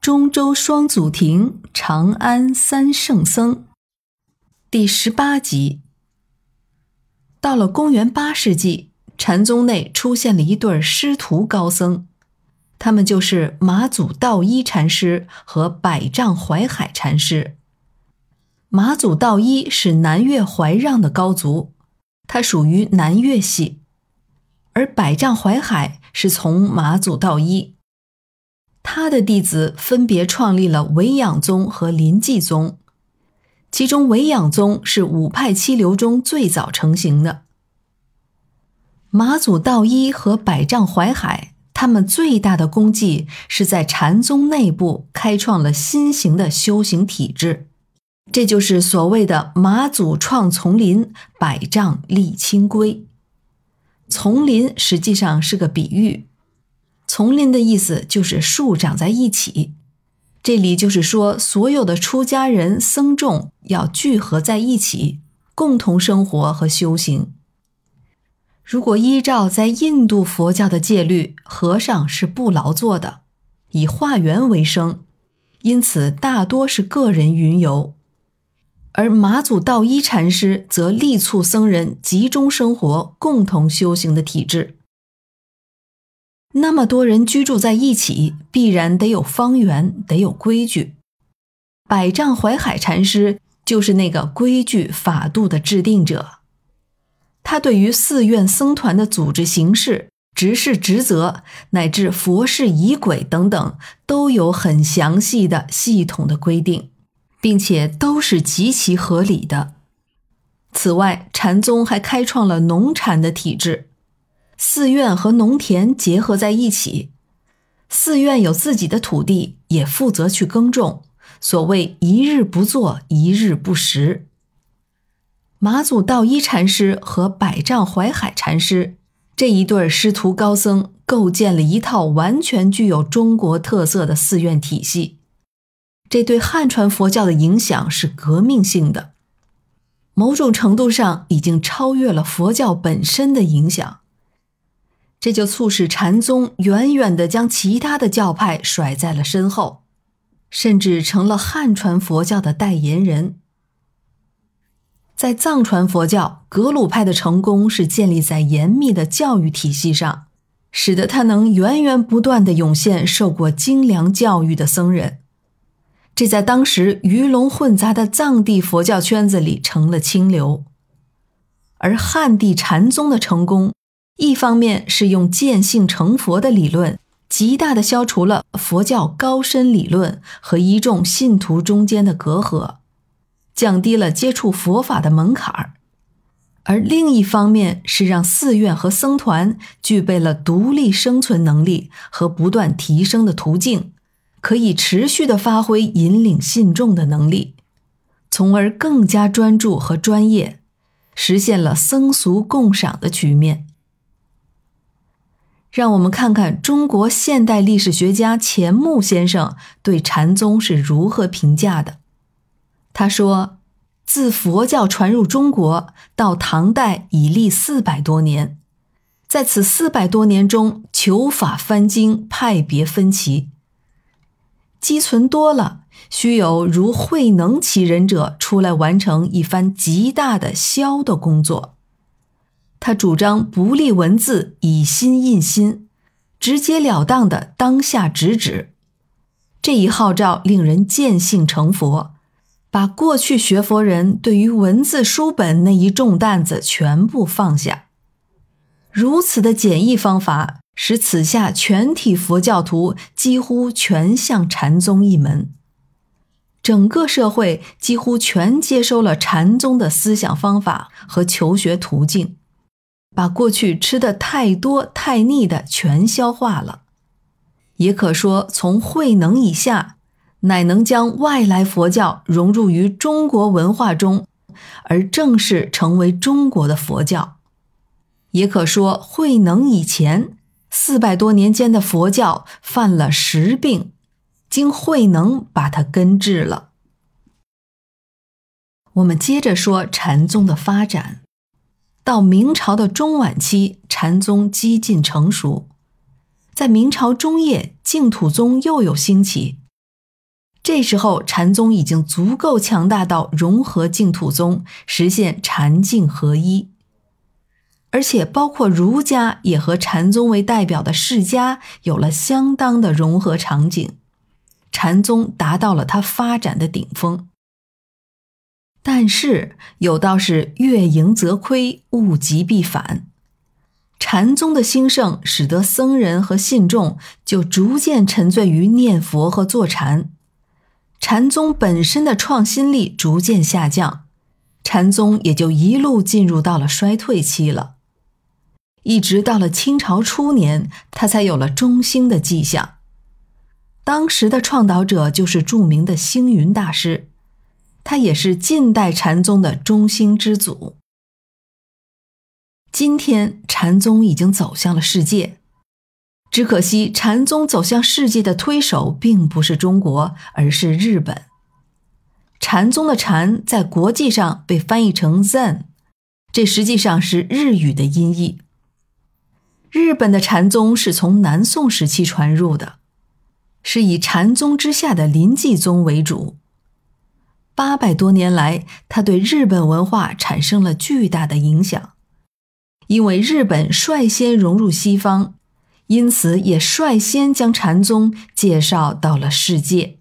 中州双祖庭，长安三圣僧，第十八集。到了公元八世纪，禅宗内出现了一对师徒高僧，他们就是马祖道一禅师和百丈怀海禅师。马祖道一是南岳怀让的高族，他属于南岳系，而百丈怀海是从马祖道一。他的弟子分别创立了维养宗和临济宗，其中维养宗是五派七流中最早成型的。马祖道一和百丈怀海，他们最大的功绩是在禅宗内部开创了新型的修行体制，这就是所谓的“马祖创丛林，百丈立清规”。丛林实际上是个比喻。丛林的意思就是树长在一起，这里就是说，所有的出家人僧众要聚合在一起，共同生活和修行。如果依照在印度佛教的戒律，和尚是不劳作的，以化缘为生，因此大多是个人云游；而马祖道一禅师则力促僧人集中生活、共同修行的体制。那么多人居住在一起，必然得有方圆，得有规矩。百丈怀海禅师就是那个规矩法度的制定者。他对于寺院僧团的组织形式、执事职责，乃至佛事仪轨等等，都有很详细的、系统的规定，并且都是极其合理的。此外，禅宗还开创了农禅的体制。寺院和农田结合在一起，寺院有自己的土地，也负责去耕种。所谓“一日不作，一日不食”。马祖道一禅师和百丈怀海禅师这一对师徒高僧，构建了一套完全具有中国特色的寺院体系。这对汉传佛教的影响是革命性的，某种程度上已经超越了佛教本身的影响。这就促使禅宗远远地将其他的教派甩在了身后，甚至成了汉传佛教的代言人。在藏传佛教，格鲁派的成功是建立在严密的教育体系上，使得他能源源不断地涌现受过精良教育的僧人。这在当时鱼龙混杂的藏地佛教圈子里成了清流。而汉地禅宗的成功。一方面是用见性成佛的理论，极大的消除了佛教高深理论和一众信徒中间的隔阂，降低了接触佛法的门槛儿；而另一方面是让寺院和僧团具备了独立生存能力和不断提升的途径，可以持续的发挥引领信众的能力，从而更加专注和专业，实现了僧俗共赏的局面。让我们看看中国现代历史学家钱穆先生对禅宗是如何评价的。他说：“自佛教传入中国到唐代已历四百多年，在此四百多年中，求法翻经，派别分歧，积存多了，须有如慧能其人者出来完成一番极大的消的工作。”他主张不立文字，以心印心，直截了当的当下直指。这一号召令人见性成佛，把过去学佛人对于文字书本那一重担子全部放下。如此的简易方法，使此下全体佛教徒几乎全向禅宗一门，整个社会几乎全接收了禅宗的思想方法和求学途径。把过去吃的太多太腻的全消化了，也可说从慧能以下，乃能将外来佛教融入于中国文化中，而正式成为中国的佛教；也可说慧能以前四百多年间的佛教犯了十病，经慧能把它根治了。我们接着说禅宗的发展。到明朝的中晚期，禅宗几近成熟。在明朝中叶，净土宗又有兴起，这时候，禅宗已经足够强大到融合净土宗，实现禅净合一。而且，包括儒家也和禅宗为代表的世家有了相当的融合场景，禅宗达到了它发展的顶峰。但是，有道是“月盈则亏，物极必反”。禅宗的兴盛，使得僧人和信众就逐渐沉醉于念佛和坐禅，禅宗本身的创新力逐渐下降，禅宗也就一路进入到了衰退期了。一直到了清朝初年，他才有了中兴的迹象。当时的创导者就是著名的星云大师，他也是近代禅宗的中兴之祖。今天禅宗已经走向了世界，只可惜禅宗走向世界的推手并不是中国，而是日本。禅宗的“禅”在国际上被翻译成 Zen，这实际上是日语的音译。日本的禅宗是从南宋时期传入的，是以禅宗之下的临济宗为主。八百多年来，它对日本文化产生了巨大的影响。因为日本率先融入西方，因此也率先将禅宗介绍到了世界。